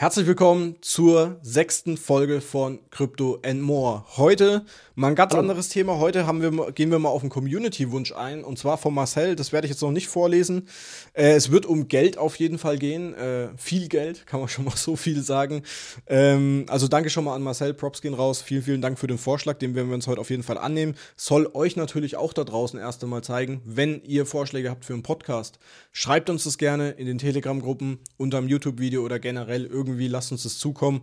Herzlich willkommen zur sechsten Folge von Crypto and More. Heute mal ein ganz anderes Thema. Heute haben wir, gehen wir mal auf einen Community-Wunsch ein und zwar von Marcel. Das werde ich jetzt noch nicht vorlesen. Äh, es wird um Geld auf jeden Fall gehen. Äh, viel Geld, kann man schon mal so viel sagen. Ähm, also danke schon mal an Marcel. Props gehen raus. Vielen, vielen Dank für den Vorschlag. Den werden wir uns heute auf jeden Fall annehmen. Soll euch natürlich auch da draußen erst einmal zeigen, wenn ihr Vorschläge habt für einen Podcast. Schreibt uns das gerne in den Telegram-Gruppen, unter dem YouTube-Video oder generell irgendwie. Lasst uns das zukommen.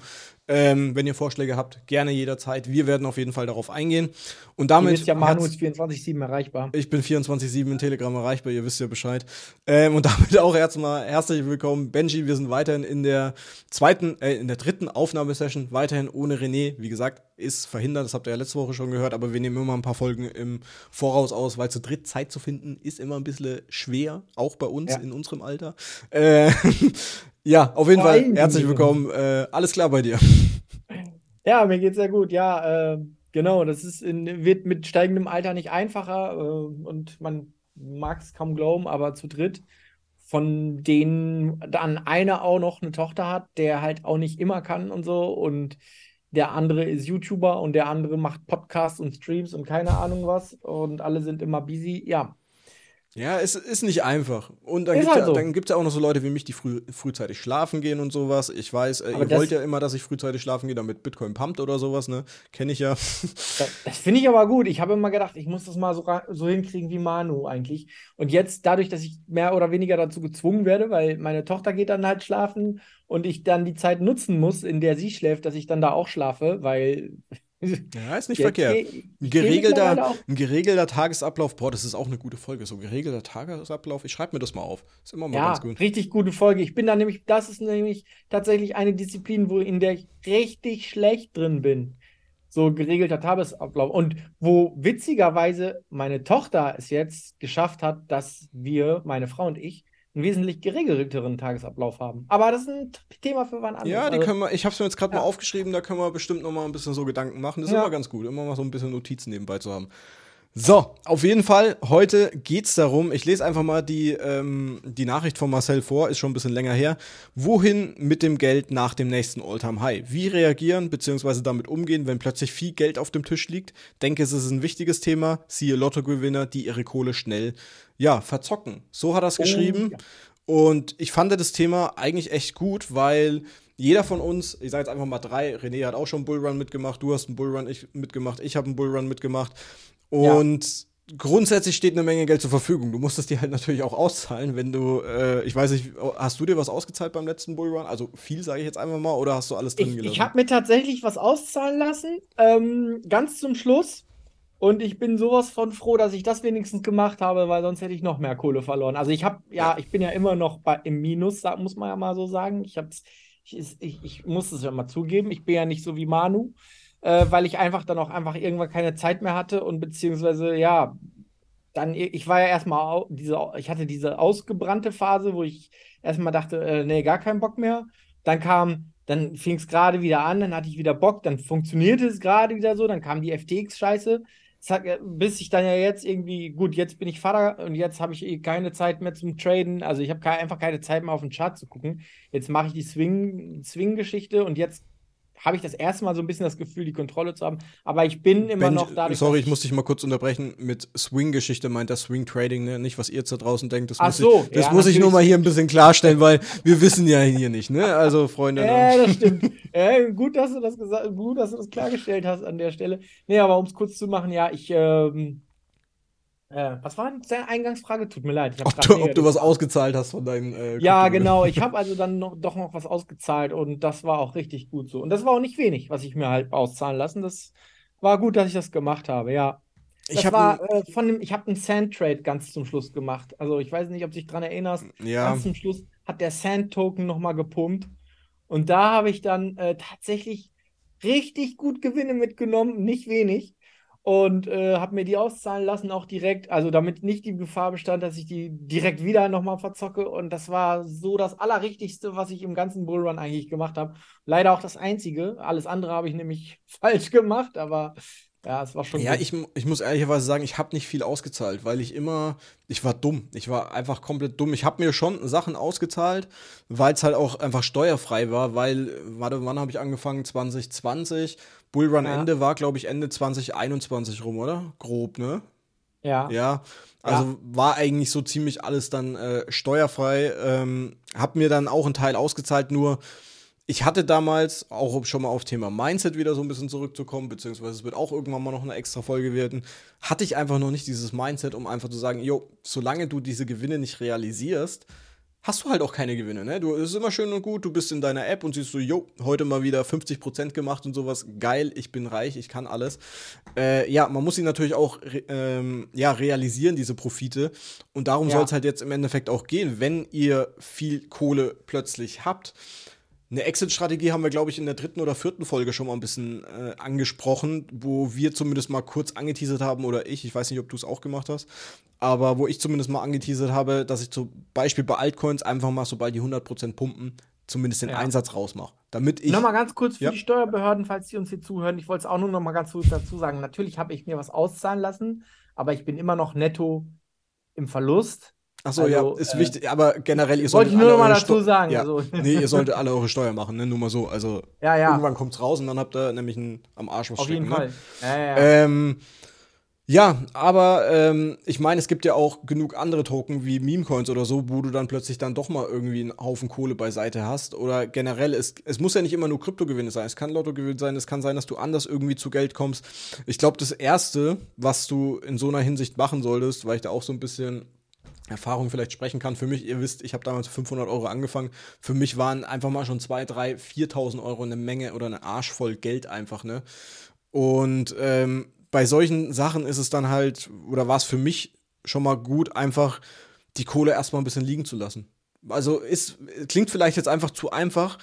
Ähm, wenn ihr Vorschläge habt, gerne jederzeit. Wir werden auf jeden Fall darauf eingehen. Und damit. Ihr wisst ja, Manu ist 24-7 erreichbar. Ich bin 24-7 in Telegram erreichbar, ihr wisst ja Bescheid. Ähm, und damit auch erstmal herzlich willkommen, Benji. Wir sind weiterhin in der zweiten, äh, in der dritten Aufnahmesession, weiterhin ohne René. Wie gesagt, ist verhindert, das habt ihr ja letzte Woche schon gehört, aber wir nehmen immer ein paar Folgen im Voraus aus, weil zu dritt Zeit zu finden ist immer ein bisschen schwer, auch bei uns ja. in unserem Alter. Äh, Ja, auf jeden Fall. Herzlich willkommen. Äh, alles klar bei dir? Ja, mir geht's sehr gut. Ja, äh, genau. Das ist in, wird mit steigendem Alter nicht einfacher äh, und man mag es kaum glauben, aber zu dritt, von denen dann einer auch noch eine Tochter hat, der halt auch nicht immer kann und so und der andere ist YouTuber und der andere macht Podcasts und Streams und keine Ahnung was und alle sind immer busy. Ja, ja, es ist nicht einfach. Und dann gibt es halt ja, so. ja auch noch so Leute wie mich, die früh, frühzeitig schlafen gehen und sowas. Ich weiß, äh, ihr wollt ja immer, dass ich frühzeitig schlafen gehe, damit Bitcoin pumpt oder sowas, ne? Kenne ich ja. Das, das finde ich aber gut. Ich habe immer gedacht, ich muss das mal so, so hinkriegen wie Manu eigentlich. Und jetzt, dadurch, dass ich mehr oder weniger dazu gezwungen werde, weil meine Tochter geht dann halt schlafen und ich dann die Zeit nutzen muss, in der sie schläft, dass ich dann da auch schlafe, weil ja, ist nicht ja, verkehrt. Ein geregelter, ein geregelter Tagesablauf, boah, das ist auch eine gute Folge. So ein geregelter Tagesablauf, ich schreibe mir das mal auf. Ist immer mal ja, ganz gut. Richtig gute Folge. Ich bin da nämlich, das ist nämlich tatsächlich eine Disziplin, wo in der ich richtig schlecht drin bin. So geregelter Tagesablauf. Und wo witzigerweise meine Tochter es jetzt geschafft hat, dass wir, meine Frau und ich, einen wesentlich geregelteren Tagesablauf haben. Aber das ist ein Thema für wann anders. Ja, die also, können wir, ich habe es mir jetzt gerade ja. mal aufgeschrieben, da können wir bestimmt noch mal ein bisschen so Gedanken machen. Das ist ja. immer ganz gut, immer mal so ein bisschen Notizen nebenbei zu haben. So, auf jeden Fall, heute geht es darum, ich lese einfach mal die, ähm, die Nachricht von Marcel vor, ist schon ein bisschen länger her. Wohin mit dem Geld nach dem nächsten Alltime high Wie reagieren bzw. damit umgehen, wenn plötzlich viel Geld auf dem Tisch liegt? Denke, es ist ein wichtiges Thema. Siehe Lottogewinner, die ihre Kohle schnell, ja, verzocken. So hat er es oh, geschrieben. Ja. Und ich fand das Thema eigentlich echt gut, weil jeder von uns, ich sage jetzt einfach mal drei, René hat auch schon einen Bullrun mitgemacht, du hast einen Bullrun mitgemacht, ich habe einen Bullrun mitgemacht. Und ja. grundsätzlich steht eine Menge Geld zur Verfügung. Du musst es dir halt natürlich auch auszahlen, wenn du, äh, ich weiß nicht, hast du dir was ausgezahlt beim letzten Bullrun? Also viel, sage ich jetzt einfach mal, oder hast du alles drin ich, gelassen? Ich habe mir tatsächlich was auszahlen lassen, ähm, ganz zum Schluss. Und ich bin sowas von froh, dass ich das wenigstens gemacht habe, weil sonst hätte ich noch mehr Kohle verloren. Also ich habe, ja, ich bin ja immer noch bei, im Minus, muss man ja mal so sagen. Ich, hab's, ich, ich, ich muss es ja mal zugeben, ich bin ja nicht so wie Manu äh, weil ich einfach dann auch einfach irgendwann keine Zeit mehr hatte und beziehungsweise, ja, dann, ich war ja erstmal, diese, ich hatte diese ausgebrannte Phase, wo ich erstmal dachte, äh, nee, gar keinen Bock mehr. Dann kam, dann fing es gerade wieder an, dann hatte ich wieder Bock, dann funktionierte es gerade wieder so, dann kam die FTX-Scheiße. Bis ich dann ja jetzt irgendwie, gut, jetzt bin ich Vater und jetzt habe ich eh keine Zeit mehr zum Traden. Also ich habe einfach keine Zeit mehr auf den Chart zu gucken. Jetzt mache ich die Swing-Geschichte und jetzt habe ich das erste Mal so ein bisschen das Gefühl, die Kontrolle zu haben. Aber ich bin immer Benj, noch da. Sorry, ich muss dich mal kurz unterbrechen. Mit Swing-Geschichte meint das Swing Trading, ne? Nicht, was ihr da draußen denkt. Das Ach muss, so, ich, das ja, muss ich nur mal hier ein bisschen klarstellen, weil wir wissen ja hier nicht, ne? Also, Freunde. Ja, das stimmt. äh, gut, dass du das gesagt gut, dass du das klargestellt hast an der Stelle. Nee, aber um es kurz zu machen, ja, ich. Ähm, äh, was war denn deine Eingangsfrage? Tut mir leid. ob du, ob du was ausgezahlt hast von deinem. Äh, ja, genau. Ich habe also dann noch, doch noch was ausgezahlt und das war auch richtig gut so. Und das war auch nicht wenig, was ich mir halt auszahlen lassen. Das war gut, dass ich das gemacht habe, ja. Das ich war äh, von dem, ich habe einen Sand Trade ganz zum Schluss gemacht. Also ich weiß nicht, ob du dich dran erinnerst. Ja. Ganz zum Schluss hat der Sand Token nochmal gepumpt. Und da habe ich dann äh, tatsächlich richtig gut Gewinne mitgenommen, nicht wenig und äh, habe mir die auszahlen lassen, auch direkt. Also damit nicht die Gefahr bestand, dass ich die direkt wieder nochmal verzocke. Und das war so das Allerrichtigste, was ich im ganzen Bullrun eigentlich gemacht habe. Leider auch das Einzige. Alles andere habe ich nämlich falsch gemacht, aber Ja, es war schon. Ja, ich, ich muss ehrlicherweise sagen, ich habe nicht viel ausgezahlt, weil ich immer, ich war dumm. Ich war einfach komplett dumm. Ich habe mir schon Sachen ausgezahlt, weil es halt auch einfach steuerfrei war, weil, warte, wann habe ich angefangen? 2020. Bullrun ja. Ende war, glaube ich, Ende 2021 rum, oder? Grob, ne? Ja. Ja. Also ja. war eigentlich so ziemlich alles dann äh, steuerfrei. Ähm, hab mir dann auch einen Teil ausgezahlt, nur ich hatte damals, auch schon mal auf Thema Mindset wieder so ein bisschen zurückzukommen, beziehungsweise es wird auch irgendwann mal noch eine extra Folge werden, hatte ich einfach noch nicht dieses Mindset, um einfach zu sagen, jo, solange du diese Gewinne nicht realisierst, hast du halt auch keine Gewinne, ne? Du, es ist immer schön und gut, du bist in deiner App und siehst so, jo, heute mal wieder 50% gemacht und sowas, geil, ich bin reich, ich kann alles. Äh, ja, man muss sie natürlich auch ähm, ja, realisieren, diese Profite. Und darum ja. soll es halt jetzt im Endeffekt auch gehen, wenn ihr viel Kohle plötzlich habt eine Exit-Strategie haben wir, glaube ich, in der dritten oder vierten Folge schon mal ein bisschen äh, angesprochen, wo wir zumindest mal kurz angeteasert haben, oder ich, ich weiß nicht, ob du es auch gemacht hast, aber wo ich zumindest mal angeteasert habe, dass ich zum Beispiel bei Altcoins einfach mal, sobald die 100% pumpen, zumindest den ja. Einsatz rausmache. Damit ich. Nochmal ganz kurz für ja. die Steuerbehörden, falls die uns hier zuhören. Ich wollte es auch nur noch mal ganz kurz dazu sagen. Natürlich habe ich mir was auszahlen lassen, aber ich bin immer noch netto im Verlust. Achso, also, ja, ist äh, wichtig, aber generell, ihr solltet. Wollte ich nur noch mal dazu sagen. Ja. Also. Nee, ihr solltet alle eure Steuer machen, ne? Nur mal so. Also ja, ja. irgendwann kommt's raus und dann habt ihr nämlich einen, am Arsch was Auf stecken, jeden ne? Fall. Ja, ja. Ähm, ja, aber ähm, ich meine, es gibt ja auch genug andere Token wie Meme-Coins oder so, wo du dann plötzlich dann doch mal irgendwie einen Haufen Kohle beiseite hast. Oder generell, es, es muss ja nicht immer nur Kryptogewinne sein. Es kann Lottogewinn sein, es kann sein, dass du anders irgendwie zu Geld kommst. Ich glaube, das Erste, was du in so einer Hinsicht machen solltest, weil ich da auch so ein bisschen Erfahrung vielleicht sprechen kann. Für mich, ihr wisst, ich habe damals 500 Euro angefangen. Für mich waren einfach mal schon 2, 3, 4.000 Euro eine Menge oder eine Arsch voll Geld einfach, ne? Und ähm, bei solchen Sachen ist es dann halt, oder war es für mich schon mal gut, einfach die Kohle erstmal ein bisschen liegen zu lassen. Also ist, klingt vielleicht jetzt einfach zu einfach,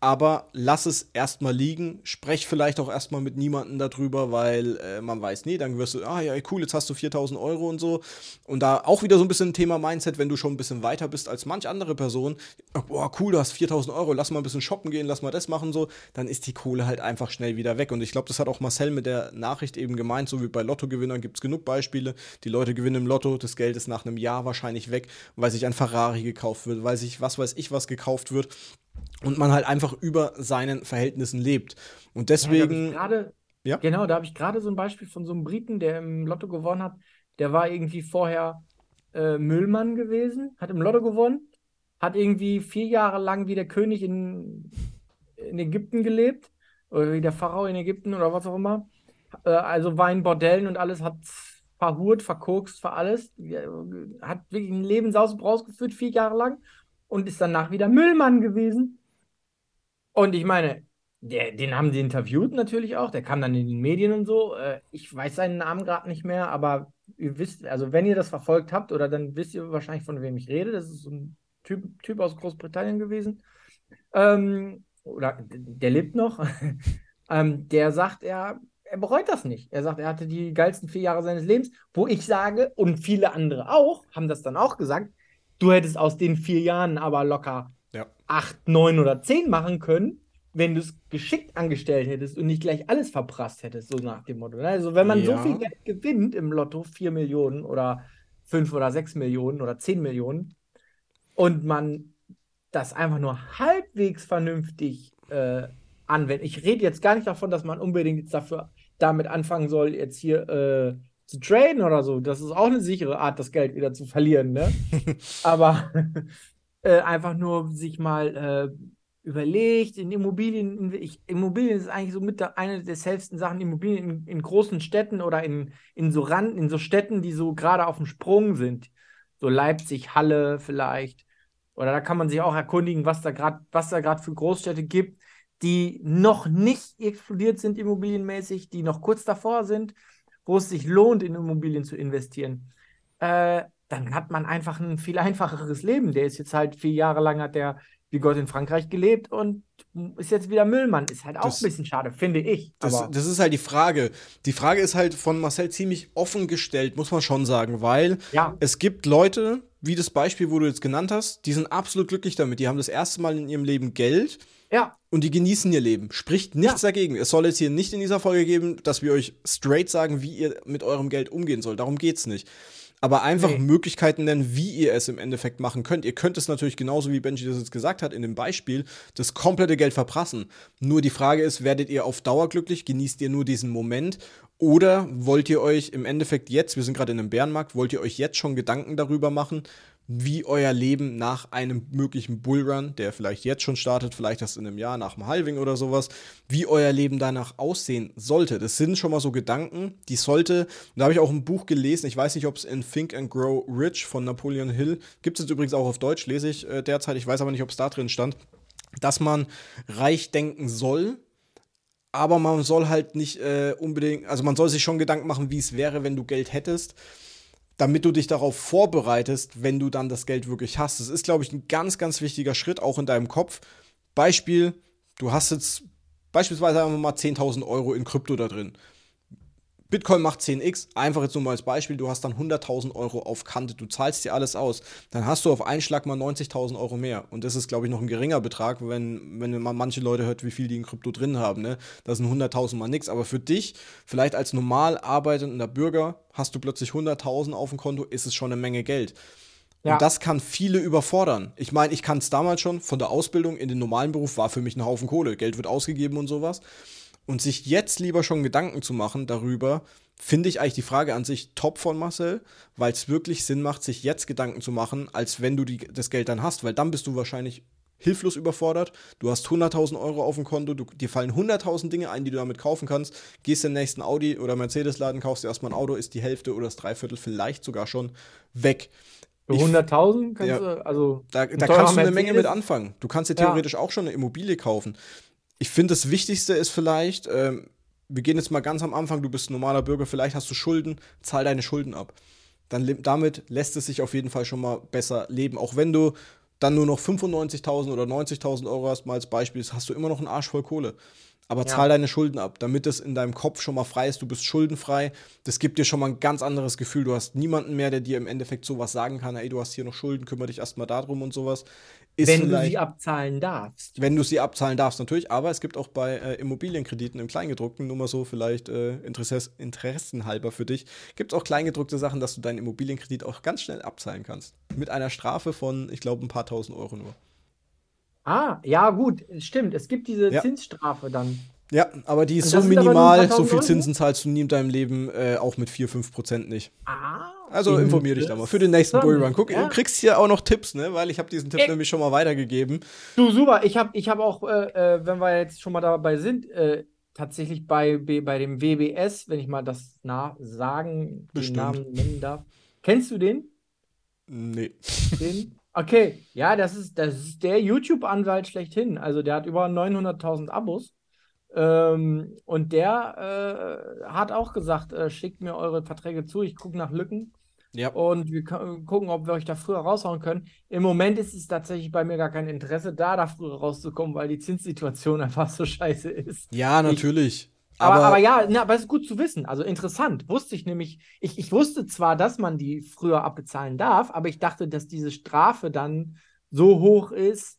aber lass es erstmal liegen. Sprech vielleicht auch erstmal mit niemandem darüber, weil äh, man weiß, nee, dann wirst du, ah ja, cool, jetzt hast du 4000 Euro und so. Und da auch wieder so ein bisschen Thema Mindset, wenn du schon ein bisschen weiter bist als manch andere Person. Boah, cool, du hast 4000 Euro, lass mal ein bisschen shoppen gehen, lass mal das machen, so. Dann ist die Kohle halt einfach schnell wieder weg. Und ich glaube, das hat auch Marcel mit der Nachricht eben gemeint, so wie bei Lottogewinnern gibt es genug Beispiele. Die Leute gewinnen im Lotto, das Geld ist nach einem Jahr wahrscheinlich weg, weil sich ein Ferrari gekauft wird, weil sich was weiß ich was gekauft wird und man halt einfach über seinen Verhältnissen lebt. Und deswegen. Ja, ja? Genau, da habe ich gerade so ein Beispiel von so einem Briten, der im Lotto gewonnen hat. Der war irgendwie vorher äh, Müllmann gewesen, hat im Lotto gewonnen, hat irgendwie vier Jahre lang wie der König in, in Ägypten gelebt, oder wie der Pharao in Ägypten oder was auch immer. Äh, also war in Bordellen und alles, hat verhurt, verkokst, für alles. Hat wirklich ein Leben saus rausgeführt, vier Jahre lang und ist danach wieder Müllmann gewesen. Und ich meine, der, den haben sie interviewt natürlich auch, der kam dann in den Medien und so. Äh, ich weiß seinen Namen gerade nicht mehr, aber ihr wisst, also wenn ihr das verfolgt habt, oder dann wisst ihr wahrscheinlich, von wem ich rede. Das ist so ein Typ, typ aus Großbritannien gewesen. Ähm, oder der lebt noch. ähm, der sagt, er, er bereut das nicht. Er sagt, er hatte die geilsten vier Jahre seines Lebens, wo ich sage, und viele andere auch, haben das dann auch gesagt, du hättest aus den vier Jahren aber locker ja. acht, neun oder zehn machen können, wenn du es geschickt angestellt hättest und nicht gleich alles verprasst hättest, so nach dem Motto. Ne? Also wenn man ja. so viel Geld gewinnt im Lotto, vier Millionen oder fünf oder sechs Millionen oder zehn Millionen, und man das einfach nur halbwegs vernünftig äh, anwendet. Ich rede jetzt gar nicht davon, dass man unbedingt jetzt dafür damit anfangen soll, jetzt hier äh, zu traden oder so. Das ist auch eine sichere Art, das Geld wieder zu verlieren, ne? Aber äh, einfach nur sich mal äh, überlegt, in Immobilien, ich, Immobilien ist eigentlich so mit der, eine der safesten Sachen, Immobilien in, in, großen Städten oder in, in so Rand, in so Städten, die so gerade auf dem Sprung sind. So Leipzig, Halle vielleicht. Oder da kann man sich auch erkundigen, was da gerade, was da gerade für Großstädte gibt, die noch nicht explodiert sind immobilienmäßig, die noch kurz davor sind, wo es sich lohnt, in Immobilien zu investieren. Äh, dann hat man einfach ein viel einfacheres Leben. Der ist jetzt halt vier Jahre lang hat der wie Gott in Frankreich gelebt und ist jetzt wieder Müllmann. Ist halt auch das, ein bisschen schade, finde ich. Das, das, ist halt die Frage. Die Frage ist halt von Marcel ziemlich offen gestellt, muss man schon sagen, weil ja. es gibt Leute, wie das Beispiel, wo du jetzt genannt hast, die sind absolut glücklich damit. Die haben das erste Mal in ihrem Leben Geld. Ja. und die genießen ihr Leben. Spricht nichts ja. dagegen. Es soll jetzt hier nicht in dieser Folge geben, dass wir euch straight sagen, wie ihr mit eurem Geld umgehen sollt. Darum geht's nicht. Aber einfach nee. Möglichkeiten nennen, wie ihr es im Endeffekt machen könnt. Ihr könnt es natürlich genauso wie Benji das jetzt gesagt hat in dem Beispiel, das komplette Geld verprassen. Nur die Frage ist, werdet ihr auf Dauer glücklich? Genießt ihr nur diesen Moment? Oder wollt ihr euch im Endeffekt jetzt, wir sind gerade in einem Bärenmarkt, wollt ihr euch jetzt schon Gedanken darüber machen, wie euer Leben nach einem möglichen Bullrun, der vielleicht jetzt schon startet, vielleicht erst in einem Jahr nach dem Halving oder sowas, wie euer Leben danach aussehen sollte. Das sind schon mal so Gedanken, die sollte, da habe ich auch ein Buch gelesen, ich weiß nicht, ob es in Think and Grow Rich von Napoleon Hill, gibt es übrigens auch auf Deutsch, lese ich äh, derzeit, ich weiß aber nicht, ob es da drin stand, dass man reich denken soll, aber man soll halt nicht äh, unbedingt, also man soll sich schon Gedanken machen, wie es wäre, wenn du Geld hättest damit du dich darauf vorbereitest, wenn du dann das Geld wirklich hast. Das ist, glaube ich, ein ganz, ganz wichtiger Schritt, auch in deinem Kopf. Beispiel, du hast jetzt beispielsweise einfach mal 10.000 Euro in Krypto da drin. Bitcoin macht 10x, einfach jetzt nur mal als Beispiel, du hast dann 100.000 Euro auf Kante, du zahlst dir alles aus, dann hast du auf einen Schlag mal 90.000 Euro mehr. Und das ist, glaube ich, noch ein geringer Betrag, wenn, wenn man manche Leute hört, wie viel die in Krypto drin haben. Ne? Das sind 100.000 mal nix. Aber für dich, vielleicht als normal arbeitender Bürger, hast du plötzlich 100.000 auf dem Konto, ist es schon eine Menge Geld. Ja. Und das kann viele überfordern. Ich meine, ich kann es damals schon von der Ausbildung in den normalen Beruf, war für mich ein Haufen Kohle. Geld wird ausgegeben und sowas. Und sich jetzt lieber schon Gedanken zu machen darüber, finde ich eigentlich die Frage an sich top von Marcel, weil es wirklich Sinn macht, sich jetzt Gedanken zu machen, als wenn du die, das Geld dann hast, weil dann bist du wahrscheinlich hilflos überfordert. Du hast 100.000 Euro auf dem Konto, du, dir fallen 100.000 Dinge ein, die du damit kaufen kannst. Gehst in den nächsten Audi oder Mercedes-Laden, kaufst dir erstmal ein Auto, ist die Hälfte oder das Dreiviertel vielleicht sogar schon weg. 100.000 kannst ja, du, also. Da, da kannst du eine Menge mit anfangen. Du kannst dir theoretisch ja. auch schon eine Immobilie kaufen ich finde, das Wichtigste ist vielleicht, ähm, wir gehen jetzt mal ganz am Anfang, du bist ein normaler Bürger, vielleicht hast du Schulden, zahl deine Schulden ab. Dann damit lässt es sich auf jeden Fall schon mal besser leben. Auch wenn du dann nur noch 95.000 oder 90.000 Euro hast, mal als Beispiel, hast du immer noch einen Arsch voll Kohle. Aber ja. zahl deine Schulden ab, damit es in deinem Kopf schon mal frei ist. Du bist schuldenfrei. Das gibt dir schon mal ein ganz anderes Gefühl. Du hast niemanden mehr, der dir im Endeffekt sowas sagen kann. Ey, du hast hier noch Schulden, kümmere dich erstmal darum und sowas. Ist wenn du sie abzahlen darfst. Wenn du sie abzahlen darfst, natürlich. Aber es gibt auch bei äh, Immobilienkrediten im Kleingedruckten, nur mal so vielleicht äh, Interesse, interessenhalber für dich, gibt es auch kleingedruckte Sachen, dass du deinen Immobilienkredit auch ganz schnell abzahlen kannst. Mit einer Strafe von, ich glaube, ein paar tausend Euro nur. Ah, ja, gut, stimmt. Es gibt diese ja. Zinsstrafe dann. Ja, aber die ist so minimal, so viel Zinsen zahlst du nie in deinem Leben, äh, auch mit 4, 5 Prozent nicht. Ah. Also informier dich da mal für den nächsten Bullrun. Guck, ja. du kriegst hier auch noch Tipps, ne? Weil ich habe diesen Tipp Ey. nämlich schon mal weitergegeben. Du, super. Ich habe ich hab auch, äh, äh, wenn wir jetzt schon mal dabei sind, äh, tatsächlich bei, bei dem WBS, wenn ich mal das na sagen, den Namen nennen darf. Kennst du den? Nee. Den? Okay, ja, das ist, das ist der YouTube-Anwalt schlechthin. Also der hat über 900.000 Abos. Ähm, und der äh, hat auch gesagt, äh, schickt mir eure Verträge zu, ich gucke nach Lücken. Ja. Und wir gucken, ob wir euch da früher raushauen können. Im Moment ist es tatsächlich bei mir gar kein Interesse, da da früher rauszukommen, weil die Zinssituation einfach so scheiße ist. Ja, natürlich. Ich, aber, aber, aber, ja, na, aber es ist gut zu wissen. Also interessant. Wusste ich nämlich, ich, ich wusste zwar, dass man die früher abbezahlen darf, aber ich dachte, dass diese Strafe dann so hoch ist,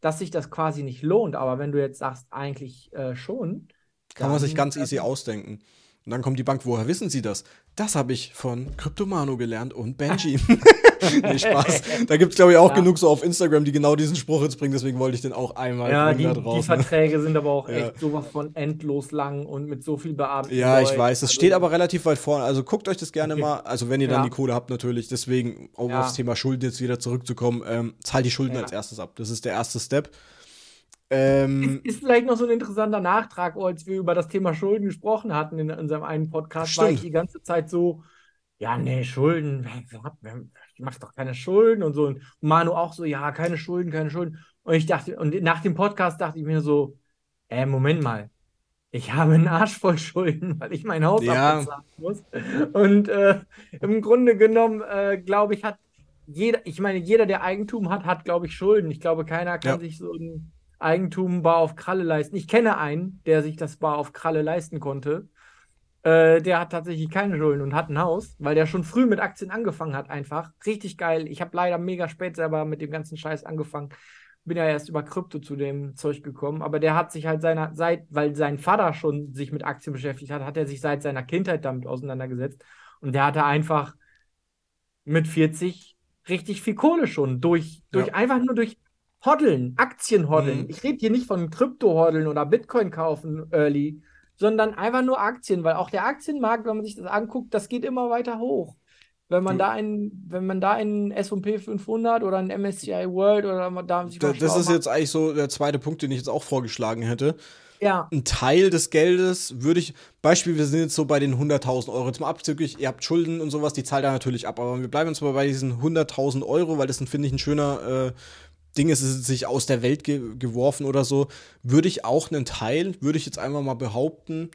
dass sich das quasi nicht lohnt. Aber wenn du jetzt sagst, eigentlich äh, schon. Kann man sich ganz easy ausdenken. Und dann kommt die Bank, woher wissen Sie das? Das habe ich von Cryptomano gelernt und Benji. nee, Spaß. Da gibt es, glaube ich, auch ja. genug so auf Instagram, die genau diesen Spruch jetzt bringen, deswegen wollte ich den auch einmal ja, die, drauf, die Verträge sind aber auch ja. echt sowas von endlos lang und mit so viel Beamten. Ja, ich weiß. Es also, steht aber relativ weit vorne. Also guckt euch das gerne okay. mal. Also wenn ihr dann die Kohle habt, natürlich. Deswegen, um aufs Thema Schulden jetzt wieder zurückzukommen, ähm, zahlt die Schulden als erstes ab. Das ist der erste Step. Ähm, ist, ist, vielleicht noch so ein interessanter Nachtrag, als wir über das Thema Schulden gesprochen hatten in unserem einen Podcast, stimmt. war ich die ganze Zeit so, ja, nee, Schulden, ich mach doch keine Schulden und so. Und Manu auch so, ja, keine Schulden, keine Schulden. Und ich dachte, und nach dem Podcast dachte ich mir so, äh, Moment mal, ich habe einen Arsch voll Schulden, weil ich mein Haus ja. abbezahlen muss. Und äh, im Grunde genommen, äh, glaube ich, hat jeder, ich meine, jeder, der Eigentum hat, hat, glaube ich, Schulden. Ich glaube, keiner kann ja. sich so ein Eigentum bar auf Kralle leisten. Ich kenne einen, der sich das bar auf Kralle leisten konnte. Äh, der hat tatsächlich keine Schulden und hat ein Haus, weil der schon früh mit Aktien angefangen hat, einfach. Richtig geil. Ich habe leider mega spät selber mit dem ganzen Scheiß angefangen. bin ja erst über Krypto zu dem Zeug gekommen, aber der hat sich halt seiner, seit, weil sein Vater schon sich mit Aktien beschäftigt hat, hat er sich seit seiner Kindheit damit auseinandergesetzt. Und der hatte einfach mit 40 richtig viel Kohle schon. Durch, durch ja. einfach nur durch Hoddeln, Aktien hoddeln. Mhm. Ich rede hier nicht von Krypto-Hoddeln oder Bitcoin kaufen early, sondern einfach nur Aktien, weil auch der Aktienmarkt, wenn man sich das anguckt, das geht immer weiter hoch. Wenn man, da einen, wenn man da einen S&P 500 oder einen MSCI World oder da sich Das, das ist jetzt eigentlich so der zweite Punkt, den ich jetzt auch vorgeschlagen hätte. Ja. Ein Teil des Geldes würde ich, Beispiel, wir sind jetzt so bei den 100.000 Euro. Zum Abzüglich, ihr habt Schulden und sowas, die zahlt er natürlich ab. Aber wir bleiben jetzt mal bei diesen 100.000 Euro, weil das, finde ich, ein schöner äh, Ding ist, es sich aus der Welt ge geworfen oder so. Würde ich auch einen Teil, würde ich jetzt einfach mal behaupten,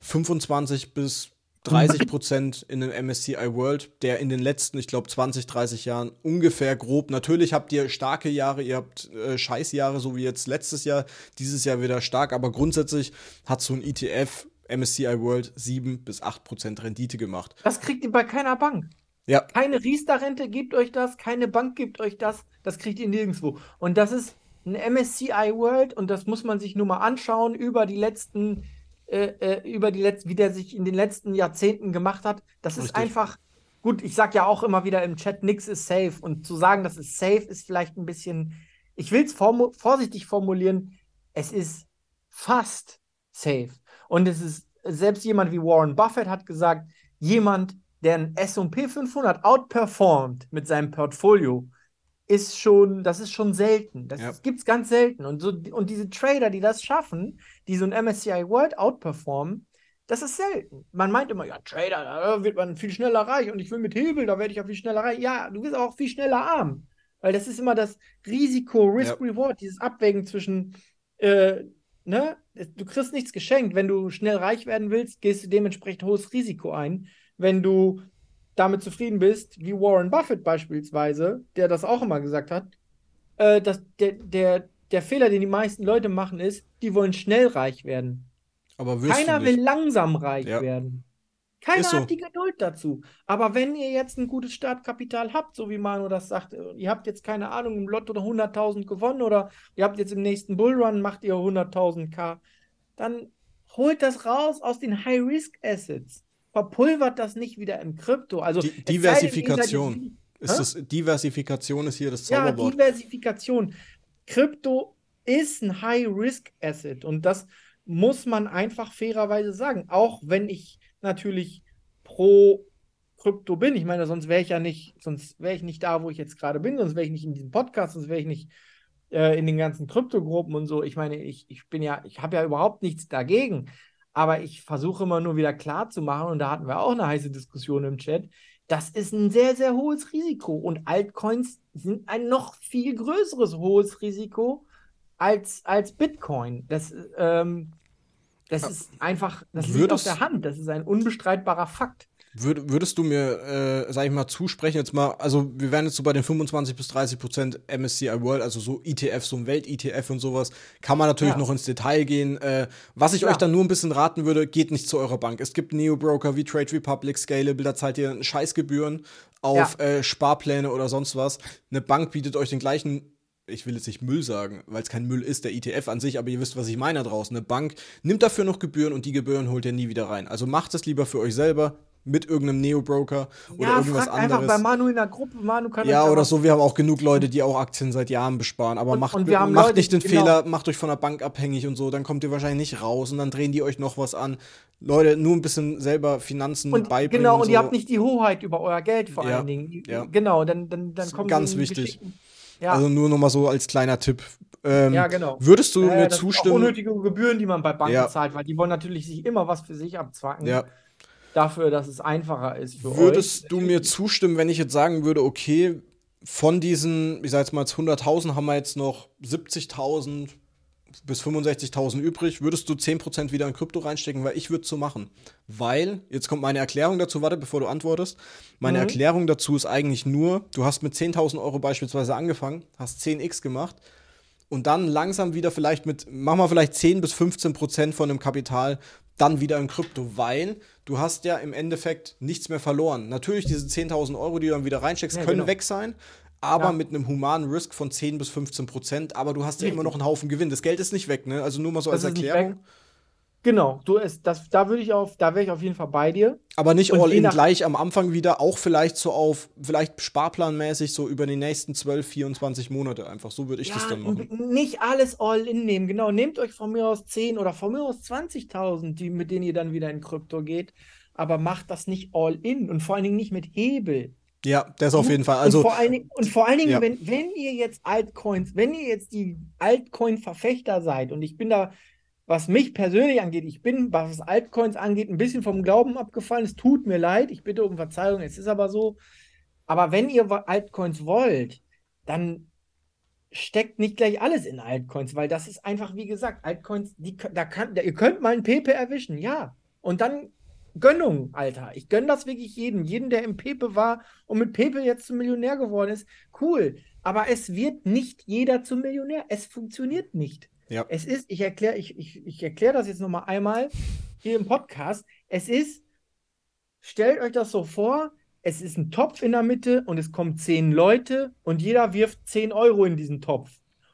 25 bis 30 Prozent in dem MSCI World, der in den letzten, ich glaube, 20, 30 Jahren ungefähr grob. Natürlich habt ihr starke Jahre, ihr habt äh, Scheißjahre, so wie jetzt letztes Jahr, dieses Jahr wieder stark, aber grundsätzlich hat so ein ETF MSCI World 7 bis 8 Prozent Rendite gemacht. Das kriegt ihr bei keiner Bank. Ja. Keine Riester-Rente gibt euch das, keine Bank gibt euch das, das kriegt ihr nirgendwo. Und das ist ein MSCI World und das muss man sich nur mal anschauen über die letzten äh, äh, über die letzten, wie der sich in den letzten Jahrzehnten gemacht hat. Das Richtig. ist einfach, gut, ich sage ja auch immer wieder im Chat, nichts ist safe. Und zu sagen, das ist safe, ist vielleicht ein bisschen, ich will es formu vorsichtig formulieren, es ist fast safe. Und es ist, selbst jemand wie Warren Buffett hat gesagt, jemand, der ein SP 500 outperformt mit seinem Portfolio, ist schon, das ist schon selten. Das ja. gibt es ganz selten. Und, so, und diese Trader, die das schaffen, die so ein MSCI World outperformen, das ist selten. Man meint immer, ja, Trader, da wird man viel schneller reich und ich will mit Hebel, da werde ich auch viel schneller reich. Ja, du wirst auch viel schneller arm. Weil das ist immer das Risiko, Risk-Reward, ja. dieses Abwägen zwischen, äh, ne, du kriegst nichts geschenkt. Wenn du schnell reich werden willst, gehst du dementsprechend hohes Risiko ein. Wenn du damit zufrieden bist, wie Warren Buffett beispielsweise, der das auch immer gesagt hat, äh, dass der, der, der Fehler, den die meisten Leute machen, ist, die wollen schnell reich werden. Aber Keiner will langsam reich ja. werden. Keiner so. hat die Geduld dazu. Aber wenn ihr jetzt ein gutes Startkapital habt, so wie Manu das sagt, ihr habt jetzt keine Ahnung, im Lotto 100.000 gewonnen oder ihr habt jetzt im nächsten Bullrun, macht ihr 100.000 K, dann holt das raus aus den High-Risk-Assets verpulvert das nicht wieder im Krypto. Also Die, Diversifikation. ist das, Diversifikation ist hier das Zauberwort. Ja, Diversifikation. Krypto ist ein High-Risk-Asset und das muss man einfach fairerweise sagen. Auch wenn ich natürlich pro Krypto bin. Ich meine, sonst wäre ich ja nicht, sonst wäre ich nicht da, wo ich jetzt gerade bin, sonst wäre ich nicht in diesem Podcast, sonst wäre ich nicht äh, in den ganzen Kryptogruppen und so. Ich meine, ich, ich bin ja, ich habe ja überhaupt nichts dagegen. Aber ich versuche immer nur wieder klar zu machen, und da hatten wir auch eine heiße Diskussion im Chat, das ist ein sehr, sehr hohes Risiko. Und Altcoins sind ein noch viel größeres hohes Risiko als, als Bitcoin. Das, ähm, das ist einfach, das liegt auf der Hand. Das ist ein unbestreitbarer Fakt. Würd, würdest du mir, äh, sag ich mal, zusprechen, jetzt mal, also wir wären jetzt so bei den 25 bis 30 Prozent MSCI World, also so ETF, so ein Welt-ETF und sowas, kann man natürlich ja. noch ins Detail gehen. Äh, was ich ja. euch dann nur ein bisschen raten würde, geht nicht zu eurer Bank. Es gibt Neo-Broker wie Trade Republic, Scalable, da zahlt ihr Scheißgebühren auf ja. äh, Sparpläne oder sonst was. Eine Bank bietet euch den gleichen ich will jetzt nicht Müll sagen, weil es kein Müll ist, der ETF an sich, aber ihr wisst, was ich meine da draußen. Eine Bank nimmt dafür noch Gebühren und die Gebühren holt ihr nie wieder rein. Also macht es lieber für euch selber, mit irgendeinem Neo-Broker oder ja, irgendwas frag anderes. einfach bei Manu in der Gruppe. Manu kann ja, oder so. Wir haben auch genug Leute, die auch Aktien seit Jahren besparen. Aber und, macht, und macht Leute, nicht den genau. Fehler, macht euch von der Bank abhängig und so. Dann kommt ihr wahrscheinlich nicht raus und dann drehen die euch noch was an. Leute, nur ein bisschen selber Finanzen und, beibringen. Genau, und, so. ihr habt nicht die Hoheit über euer Geld vor ja, allen Dingen. Ja. Genau, dann, dann, dann kommen Ganz wichtig. Ja. Also nur noch mal so als kleiner Tipp. Ähm, ja, genau. Würdest du äh, mir zustimmen? unnötige Gebühren, die man bei Banken ja. zahlt, weil die wollen natürlich sich immer was für sich abzwacken. Ja dafür, dass es einfacher ist für Würdest euch. du mir zustimmen, wenn ich jetzt sagen würde, okay, von diesen, ich sag jetzt mal 100.000 haben wir jetzt noch 70.000 bis 65.000 übrig, würdest du 10% wieder in Krypto reinstecken, weil ich würde es so machen. Weil, jetzt kommt meine Erklärung dazu, warte, bevor du antwortest. Meine mhm. Erklärung dazu ist eigentlich nur, du hast mit 10.000 Euro beispielsweise angefangen, hast 10x gemacht und dann langsam wieder vielleicht mit, mach mal vielleicht 10 bis 15% von dem Kapital dann wieder in Krypto, weil du hast ja im Endeffekt nichts mehr verloren. Natürlich, diese 10.000 Euro, die du dann wieder reinsteckst, ja, können genau. weg sein. aber ja. mit einem humanen Risk von 10 bis 15 Prozent. Aber du hast ja immer noch einen Haufen Gewinn. Das Geld ist nicht weg, ne? Also nur mal so das als Erklärung. Genau, du ist, das, da würde ich auf, da wäre ich auf jeden Fall bei dir. Aber nicht all in gleich am Anfang wieder, auch vielleicht so auf, vielleicht sparplanmäßig so über die nächsten 12, 24 Monate einfach. So würde ich ja, das dann machen. Nicht alles all in nehmen, genau. Nehmt euch von mir aus 10 oder von mir aus 20.000, mit denen ihr dann wieder in Krypto geht. Aber macht das nicht all in und vor allen Dingen nicht mit Hebel. Ja, das auf jeden Fall. Also, und vor allen Dingen, und vor allen Dingen ja. wenn, wenn ihr jetzt Altcoins, wenn ihr jetzt die Altcoin-Verfechter seid, und ich bin da was mich persönlich angeht, ich bin, was Altcoins angeht, ein bisschen vom Glauben abgefallen. Es tut mir leid, ich bitte um Verzeihung, es ist aber so. Aber wenn ihr Altcoins wollt, dann steckt nicht gleich alles in Altcoins, weil das ist einfach, wie gesagt, Altcoins, die, da kann, da, ihr könnt mal ein Pepe erwischen, ja. Und dann Gönnung, Alter. Ich gönne das wirklich jedem. Jeden, der im Pepe war und mit Pepe jetzt zum Millionär geworden ist, cool. Aber es wird nicht jeder zum Millionär. Es funktioniert nicht. Ja. Es ist, ich erkläre ich, ich, ich erklär das jetzt nochmal einmal hier im Podcast. Es ist, stellt euch das so vor, es ist ein Topf in der Mitte und es kommen zehn Leute und jeder wirft zehn Euro in diesen Topf.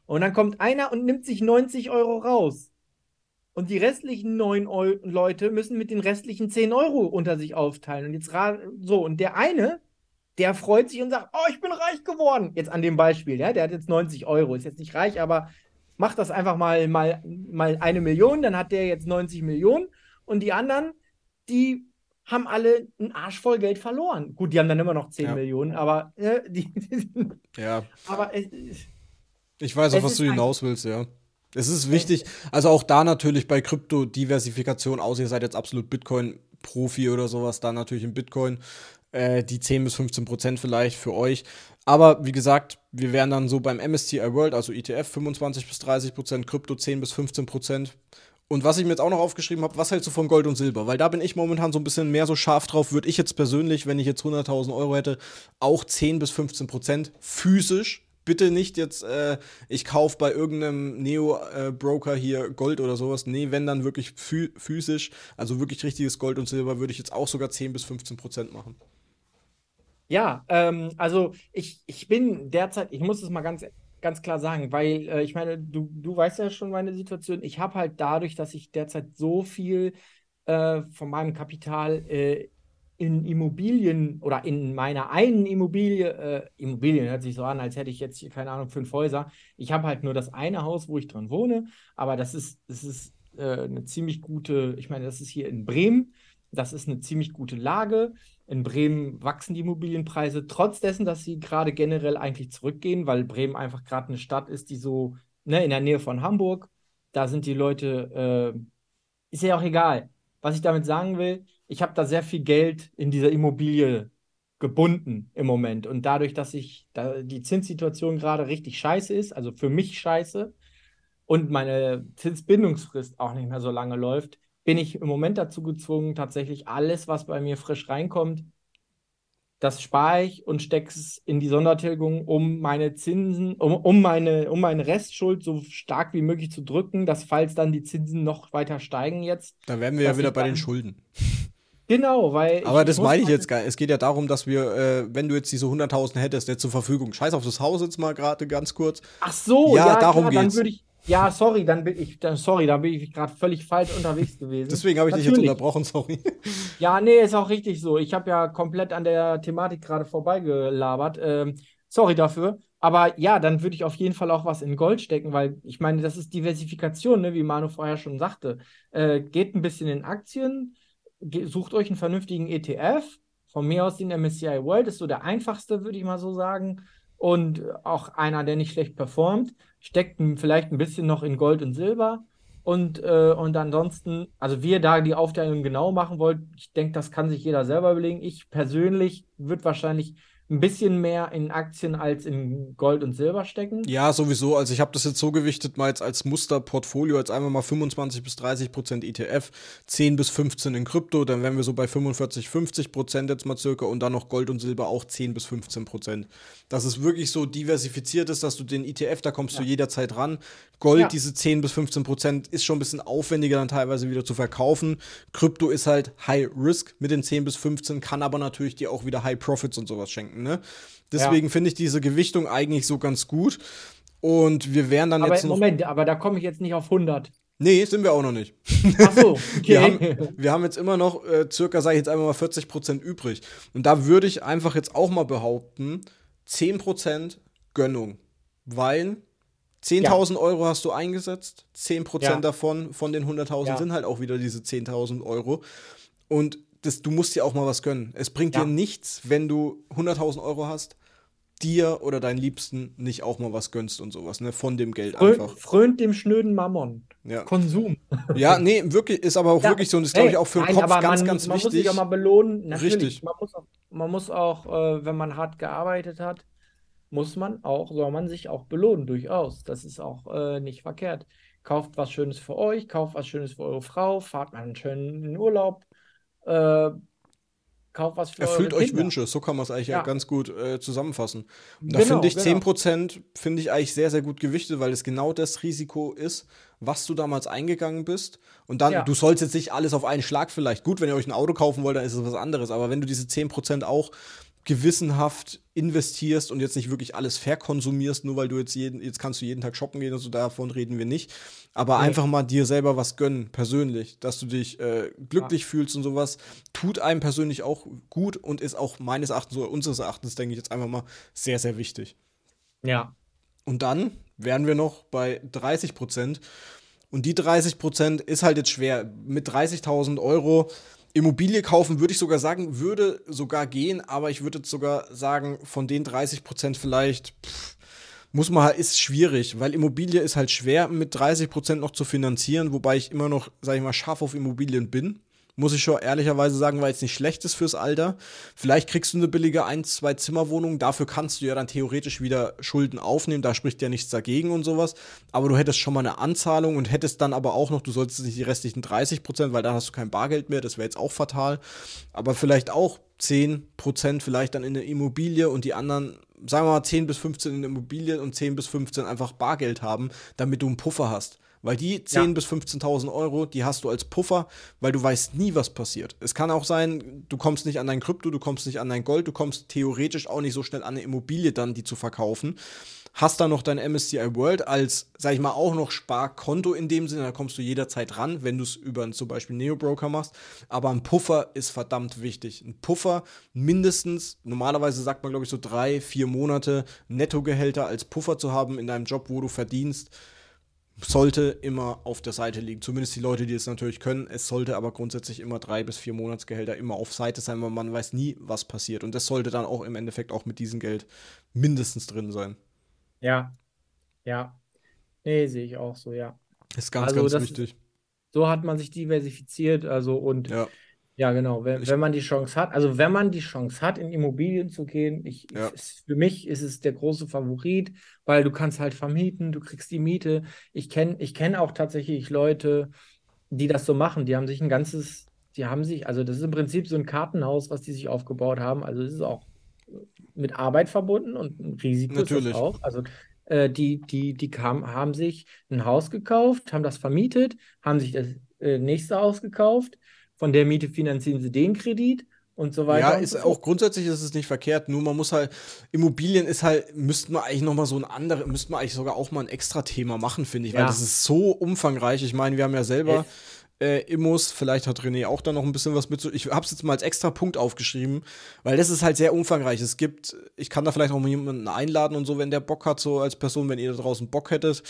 Und dann kommt einer und nimmt sich 90 Euro raus. Und die restlichen neun Eu Leute müssen mit den restlichen zehn Euro unter sich aufteilen. Und jetzt so, und der eine, der freut sich und sagt, oh, ich bin reich geworden. Jetzt an dem Beispiel, ja, der hat jetzt 90 Euro, ist jetzt nicht reich, aber macht das einfach mal, mal, mal eine Million, dann hat der jetzt 90 Millionen und die anderen, die haben alle einen Arsch voll Geld verloren. Gut, die haben dann immer noch 10 ja. Millionen, aber äh, die, Ja. Aber äh, ich weiß auch, was du hinaus willst, ja. Es ist wichtig, also auch da natürlich bei Krypto-Diversifikation, außer ihr seid jetzt absolut Bitcoin-Profi oder sowas, da natürlich im Bitcoin äh, die 10 bis 15 Prozent vielleicht für euch. Aber wie gesagt, wir wären dann so beim MSCI World, also ETF 25 bis 30 Prozent, Krypto 10 bis 15 Prozent. Und was ich mir jetzt auch noch aufgeschrieben habe, was hältst du von Gold und Silber? Weil da bin ich momentan so ein bisschen mehr so scharf drauf, würde ich jetzt persönlich, wenn ich jetzt 100.000 Euro hätte, auch 10 bis 15 Prozent physisch. Bitte nicht jetzt, äh, ich kaufe bei irgendeinem Neo-Broker äh, hier Gold oder sowas. Nee, wenn dann wirklich physisch, also wirklich richtiges Gold und Silber, würde ich jetzt auch sogar 10 bis 15 Prozent machen. Ja, ähm, also ich, ich bin derzeit, ich muss es mal ganz, ganz klar sagen, weil äh, ich meine, du, du weißt ja schon meine Situation. Ich habe halt dadurch, dass ich derzeit so viel äh, von meinem Kapital äh, in Immobilien oder in meiner einen Immobilie, äh, Immobilien hört sich so an, als hätte ich jetzt hier, keine Ahnung, fünf Häuser. Ich habe halt nur das eine Haus, wo ich drin wohne, aber das ist, das ist äh, eine ziemlich gute, ich meine, das ist hier in Bremen, das ist eine ziemlich gute Lage. In Bremen wachsen die Immobilienpreise, trotz dessen, dass sie gerade generell eigentlich zurückgehen, weil Bremen einfach gerade eine Stadt ist, die so ne, in der Nähe von Hamburg, da sind die Leute, äh, ist ja auch egal. Was ich damit sagen will, ich habe da sehr viel Geld in dieser Immobilie gebunden im Moment. Und dadurch, dass ich da die Zinssituation gerade richtig scheiße ist, also für mich scheiße, und meine Zinsbindungsfrist auch nicht mehr so lange läuft, bin ich im Moment dazu gezwungen, tatsächlich alles, was bei mir frisch reinkommt, das spare ich und stecke es in die Sondertilgung, um meine Zinsen, um, um, meine, um meine Restschuld so stark wie möglich zu drücken, dass falls dann die Zinsen noch weiter steigen jetzt. Da wären wir ja wieder bei den Schulden. Genau, weil. Aber das meine ich jetzt gar nicht. Es geht ja darum, dass wir, äh, wenn du jetzt diese 100.000 hättest, der zur Verfügung. Scheiß auf das Haus jetzt mal gerade ganz kurz. Ach so, ja, ja darum klar, geht's. Dann würde ich, ja, sorry, dann bin ich, dann, sorry, da bin ich gerade völlig falsch unterwegs gewesen. Deswegen habe ich Natürlich. dich jetzt unterbrochen, sorry. Ja, nee, ist auch richtig so. Ich habe ja komplett an der Thematik gerade vorbeigelabert. Ähm, sorry dafür. Aber ja, dann würde ich auf jeden Fall auch was in Gold stecken, weil ich meine, das ist Diversifikation, ne, wie Manu vorher schon sagte. Äh, geht ein bisschen in Aktien, sucht euch einen vernünftigen ETF. Von mir aus den MSCI World ist so der einfachste, würde ich mal so sagen und auch einer, der nicht schlecht performt, steckt vielleicht ein bisschen noch in Gold und Silber. Und, äh, und ansonsten, also wie ihr da die Aufteilung genau machen wollt, ich denke, das kann sich jeder selber überlegen. Ich persönlich würde wahrscheinlich ein bisschen mehr in Aktien als in Gold und Silber stecken. Ja, sowieso. Also ich habe das jetzt so gewichtet, mal jetzt als Musterportfolio, als einmal mal 25 bis 30 Prozent ETF, 10 bis 15 in Krypto, dann wären wir so bei 45, 50 Prozent jetzt mal circa und dann noch Gold und Silber auch 10 bis 15 Prozent. Dass es wirklich so diversifiziert ist, dass du den ETF, da kommst ja. du jederzeit ran. Gold, ja. diese 10 bis 15 Prozent, ist schon ein bisschen aufwendiger dann teilweise wieder zu verkaufen. Krypto ist halt High Risk mit den 10 bis 15, kann aber natürlich dir auch wieder High Profits und sowas schenken. Denken, ne? Deswegen ja. finde ich diese Gewichtung eigentlich so ganz gut. Und wir wären dann aber jetzt noch. Moment, aber da komme ich jetzt nicht auf 100. Nee, sind wir auch noch nicht. Ach so, okay. wir, haben, wir haben jetzt immer noch äh, circa, sage ich jetzt einmal mal, 40 Prozent übrig. Und da würde ich einfach jetzt auch mal behaupten, 10 Prozent Gönnung. Weil 10.000 ja. Euro hast du eingesetzt, 10 Prozent ja. davon, von den 100.000 ja. sind halt auch wieder diese 10.000 Euro. Und das, du musst dir auch mal was gönnen. Es bringt dir nichts, wenn du 100.000 Euro hast dir oder deinen Liebsten nicht auch mal was gönnst und sowas, ne? Von dem Geld Frö einfach. Frönt dem schnöden Mammon. Ja. Konsum. Ja, nee, wirklich, ist aber auch ja, wirklich so und ist, glaube ich, auch für den Kopf ganz, man, ganz man wichtig. Man muss sich auch mal belohnen. Natürlich, Richtig. Man muss auch, man muss auch äh, wenn man hart gearbeitet hat, muss man auch, soll man sich auch belohnen, durchaus. Das ist auch äh, nicht verkehrt. Kauft was Schönes für euch, kauft was Schönes für eure Frau, fahrt mal einen schönen Urlaub. Äh, kauft was für Erfüllt euch Wünsche, so kann man es eigentlich ja. ganz gut äh, zusammenfassen. Und da genau, finde ich genau. 10% finde ich eigentlich sehr, sehr gut gewichtet, weil es genau das Risiko ist, was du damals eingegangen bist. Und dann, ja. du sollst jetzt nicht alles auf einen Schlag vielleicht. Gut, wenn ihr euch ein Auto kaufen wollt, dann ist es was anderes. Aber wenn du diese 10% auch gewissenhaft investierst und jetzt nicht wirklich alles verkonsumierst, nur weil du jetzt jeden, jetzt kannst du jeden Tag shoppen gehen, also davon reden wir nicht. Aber nee. einfach mal dir selber was gönnen, persönlich, dass du dich äh, glücklich ja. fühlst und sowas, tut einem persönlich auch gut und ist auch meines Erachtens oder unseres Erachtens, denke ich jetzt einfach mal, sehr, sehr wichtig. Ja. Und dann wären wir noch bei 30 Prozent. Und die 30 Prozent ist halt jetzt schwer. Mit 30.000 Euro Immobilie kaufen würde ich sogar sagen, würde sogar gehen, aber ich würde sogar sagen, von den 30 Prozent vielleicht, pff, muss man halt, ist schwierig, weil Immobilie ist halt schwer mit 30 Prozent noch zu finanzieren, wobei ich immer noch, sag ich mal, scharf auf Immobilien bin muss ich schon ehrlicherweise sagen, weil es nicht schlecht ist fürs Alter. Vielleicht kriegst du eine billige ein, zwei Zimmerwohnung, dafür kannst du ja dann theoretisch wieder Schulden aufnehmen, da spricht ja nichts dagegen und sowas. Aber du hättest schon mal eine Anzahlung und hättest dann aber auch noch, du solltest nicht die restlichen 30 Prozent, weil da hast du kein Bargeld mehr, das wäre jetzt auch fatal. Aber vielleicht auch 10 Prozent vielleicht dann in der Immobilie und die anderen sagen wir mal 10 bis 15 in der Immobilie und 10 bis 15 einfach Bargeld haben, damit du einen Puffer hast. Weil die 10.000 ja. bis 15.000 Euro, die hast du als Puffer, weil du weißt nie, was passiert. Es kann auch sein, du kommst nicht an dein Krypto, du kommst nicht an dein Gold, du kommst theoretisch auch nicht so schnell an eine Immobilie dann, die zu verkaufen. Hast dann noch dein MSCI World als, sag ich mal, auch noch Sparkonto in dem Sinne, da kommst du jederzeit ran, wenn du es über zum Beispiel Neo-Broker machst. Aber ein Puffer ist verdammt wichtig. Ein Puffer mindestens, normalerweise sagt man, glaube ich, so drei, vier Monate Nettogehälter als Puffer zu haben in deinem Job, wo du verdienst sollte immer auf der Seite liegen. Zumindest die Leute, die es natürlich können. Es sollte aber grundsätzlich immer drei bis vier Monatsgehälter immer auf Seite sein, weil man weiß nie, was passiert. Und das sollte dann auch im Endeffekt auch mit diesem Geld mindestens drin sein. Ja, ja. Nee, sehe ich auch so, ja. Ist ganz, also ganz wichtig. So hat man sich diversifiziert, also und ja. Ja, genau. Wenn, wenn man die Chance hat, also wenn man die Chance hat, in Immobilien zu gehen, ich, ja. ist, für mich ist es der große Favorit, weil du kannst halt vermieten, du kriegst die Miete. Ich kenne ich kenn auch tatsächlich Leute, die das so machen. Die haben sich ein ganzes, die haben sich, also das ist im Prinzip so ein Kartenhaus, was die sich aufgebaut haben. Also es ist auch mit Arbeit verbunden und ein Risiko Natürlich. auch. Also äh, die, die, die kam, haben sich ein Haus gekauft, haben das vermietet, haben sich das äh, nächste Haus gekauft von der Miete finanzieren sie den Kredit und so weiter. Ja, ist so auch grundsätzlich ist es nicht verkehrt, nur man muss halt, Immobilien ist halt, müssten wir eigentlich nochmal so ein anderes, müssten wir eigentlich sogar auch mal ein extra Thema machen, finde ich, weil ja. das ist so umfangreich. Ich meine, wir haben ja selber äh, Immos, vielleicht hat René auch da noch ein bisschen was mit. Ich habe es jetzt mal als extra Punkt aufgeschrieben, weil das ist halt sehr umfangreich. Es gibt, ich kann da vielleicht auch mal jemanden einladen und so, wenn der Bock hat, so als Person, wenn ihr da draußen Bock hättet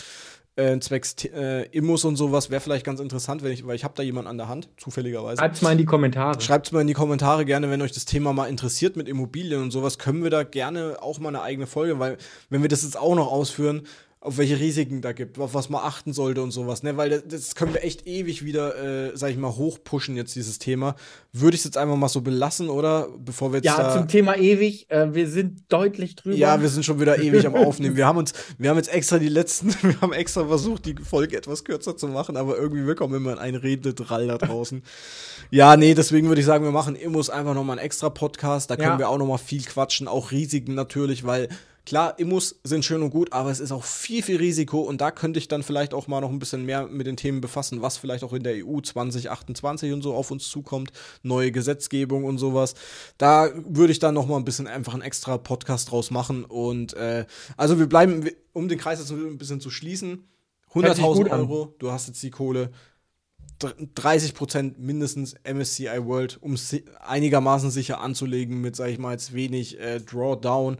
äh, zwecks äh, Immos und sowas wäre vielleicht ganz interessant, wenn ich, weil ich habe da jemanden an der Hand, zufälligerweise. Schreibt mal in die Kommentare. Schreibt mal in die Kommentare gerne, wenn euch das Thema mal interessiert mit Immobilien und sowas, können wir da gerne auch mal eine eigene Folge, weil wenn wir das jetzt auch noch ausführen, auf welche Risiken da gibt, auf was man achten sollte und sowas, ne? Weil das, das können wir echt ewig wieder, äh, sag ich mal, hochpushen jetzt dieses Thema. Würde ich es jetzt einfach mal so belassen, oder? Bevor wir jetzt Ja, zum Thema ewig, äh, wir sind deutlich drüber. Ja, wir sind schon wieder ewig am Aufnehmen. Wir haben uns, wir haben jetzt extra die letzten, wir haben extra versucht, die Folge etwas kürzer zu machen, aber irgendwie wir kommen immer in einen Rededrall da draußen. ja, nee, deswegen würde ich sagen, wir machen Immos einfach nochmal einen extra Podcast. Da können ja. wir auch nochmal viel quatschen, auch Risiken natürlich, weil Klar, Immos sind schön und gut, aber es ist auch viel, viel Risiko und da könnte ich dann vielleicht auch mal noch ein bisschen mehr mit den Themen befassen, was vielleicht auch in der EU 2028 und so auf uns zukommt, neue Gesetzgebung und sowas. Da würde ich dann noch mal ein bisschen einfach einen extra Podcast draus machen und äh, also wir bleiben, um den Kreis jetzt ein bisschen zu schließen, 100.000 Euro, du hast jetzt die Kohle, 30% mindestens MSCI World, um es einigermaßen sicher anzulegen mit, sag ich mal, jetzt wenig äh, Drawdown.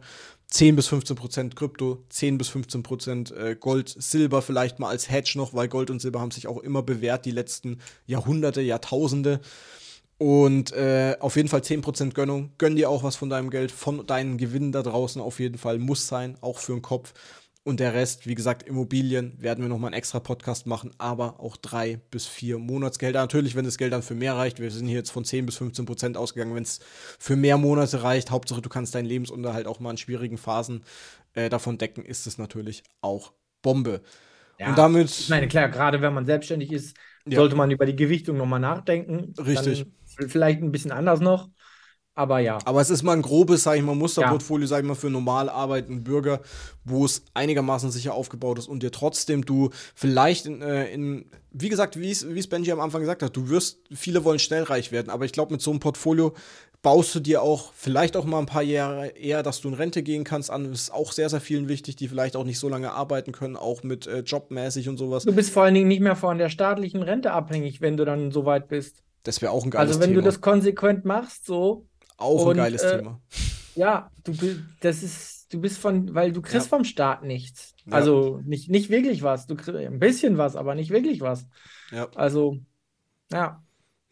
10 bis 15 Prozent Krypto, 10 bis 15 Prozent äh, Gold, Silber vielleicht mal als Hedge noch, weil Gold und Silber haben sich auch immer bewährt die letzten Jahrhunderte, Jahrtausende. Und äh, auf jeden Fall 10 Prozent Gönnung. Gönn dir auch was von deinem Geld, von deinen Gewinnen da draußen auf jeden Fall. Muss sein, auch für den Kopf. Und der Rest, wie gesagt, Immobilien, werden wir nochmal einen extra Podcast machen, aber auch drei bis vier Monatsgelder. Natürlich, wenn das Geld dann für mehr reicht. Wir sind hier jetzt von 10 bis 15 Prozent ausgegangen. Wenn es für mehr Monate reicht, Hauptsache du kannst deinen Lebensunterhalt auch mal in schwierigen Phasen äh, davon decken, ist es natürlich auch Bombe. Ja, und damit. Ich meine, klar, gerade wenn man selbstständig ist, ja. sollte man über die Gewichtung nochmal nachdenken. Richtig. Dann vielleicht ein bisschen anders noch. Aber ja. Aber es ist mal ein grobes, sag ich mal, Musterportfolio, ja. sag ich mal, für normal arbeitenden Bürger, wo es einigermaßen sicher aufgebaut ist und dir trotzdem du vielleicht in, äh, in wie gesagt, wie es Benji am Anfang gesagt hat, du wirst, viele wollen schnell reich werden, aber ich glaube, mit so einem Portfolio baust du dir auch vielleicht auch mal ein paar Jahre eher, dass du in Rente gehen kannst an. Das ist auch sehr, sehr vielen wichtig, die vielleicht auch nicht so lange arbeiten können, auch mit äh, jobmäßig und sowas. Du bist vor allen Dingen nicht mehr von der staatlichen Rente abhängig, wenn du dann so weit bist. Das wäre auch ein geiles Thema. Also wenn Thema. du das konsequent machst, so, auch und, ein geiles äh, Thema. Ja, du, das ist, du bist von, weil du kriegst ja. vom Staat nichts. Ja. Also nicht, nicht wirklich was. Du kriegst ein bisschen was, aber nicht wirklich was. Ja. Also, ja.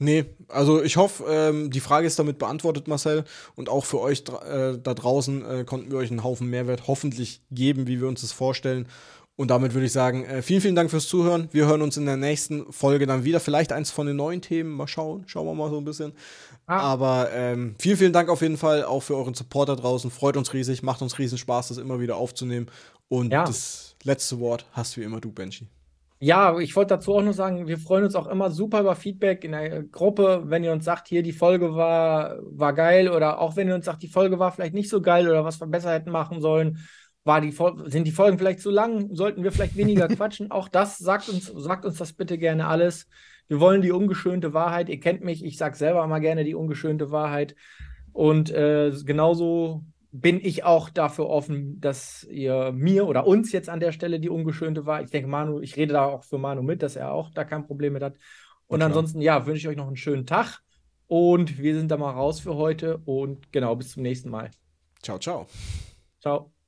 Nee, also ich hoffe, ähm, die Frage ist damit beantwortet, Marcel. Und auch für euch äh, da draußen äh, konnten wir euch einen Haufen Mehrwert hoffentlich geben, wie wir uns das vorstellen. Und damit würde ich sagen, äh, vielen, vielen Dank fürs Zuhören. Wir hören uns in der nächsten Folge dann wieder. Vielleicht eins von den neuen Themen. Mal schauen. Schauen wir mal so ein bisschen. Ah. Aber ähm, vielen, vielen Dank auf jeden Fall auch für euren Support da draußen. Freut uns riesig, macht uns riesen Spaß, das immer wieder aufzunehmen. Und ja. das letzte Wort hast wie immer du, Benji. Ja, ich wollte dazu auch noch sagen, wir freuen uns auch immer super über Feedback in der Gruppe, wenn ihr uns sagt, hier die Folge war, war geil oder auch wenn ihr uns sagt, die Folge war vielleicht nicht so geil oder was wir besser hätten machen sollen. War die, sind die Folgen vielleicht zu lang? Sollten wir vielleicht weniger quatschen? Auch das sagt uns, sagt uns das bitte gerne alles. Wir wollen die ungeschönte Wahrheit. Ihr kennt mich, ich sage selber immer gerne die ungeschönte Wahrheit. Und äh, genauso bin ich auch dafür offen, dass ihr mir oder uns jetzt an der Stelle die ungeschönte Wahrheit. Ich denke, Manu, ich rede da auch für Manu mit, dass er auch da kein Problem mit hat. Und ansonsten, ja, wünsche ich euch noch einen schönen Tag. Und wir sind da mal raus für heute. Und genau, bis zum nächsten Mal. Ciao, ciao. Ciao.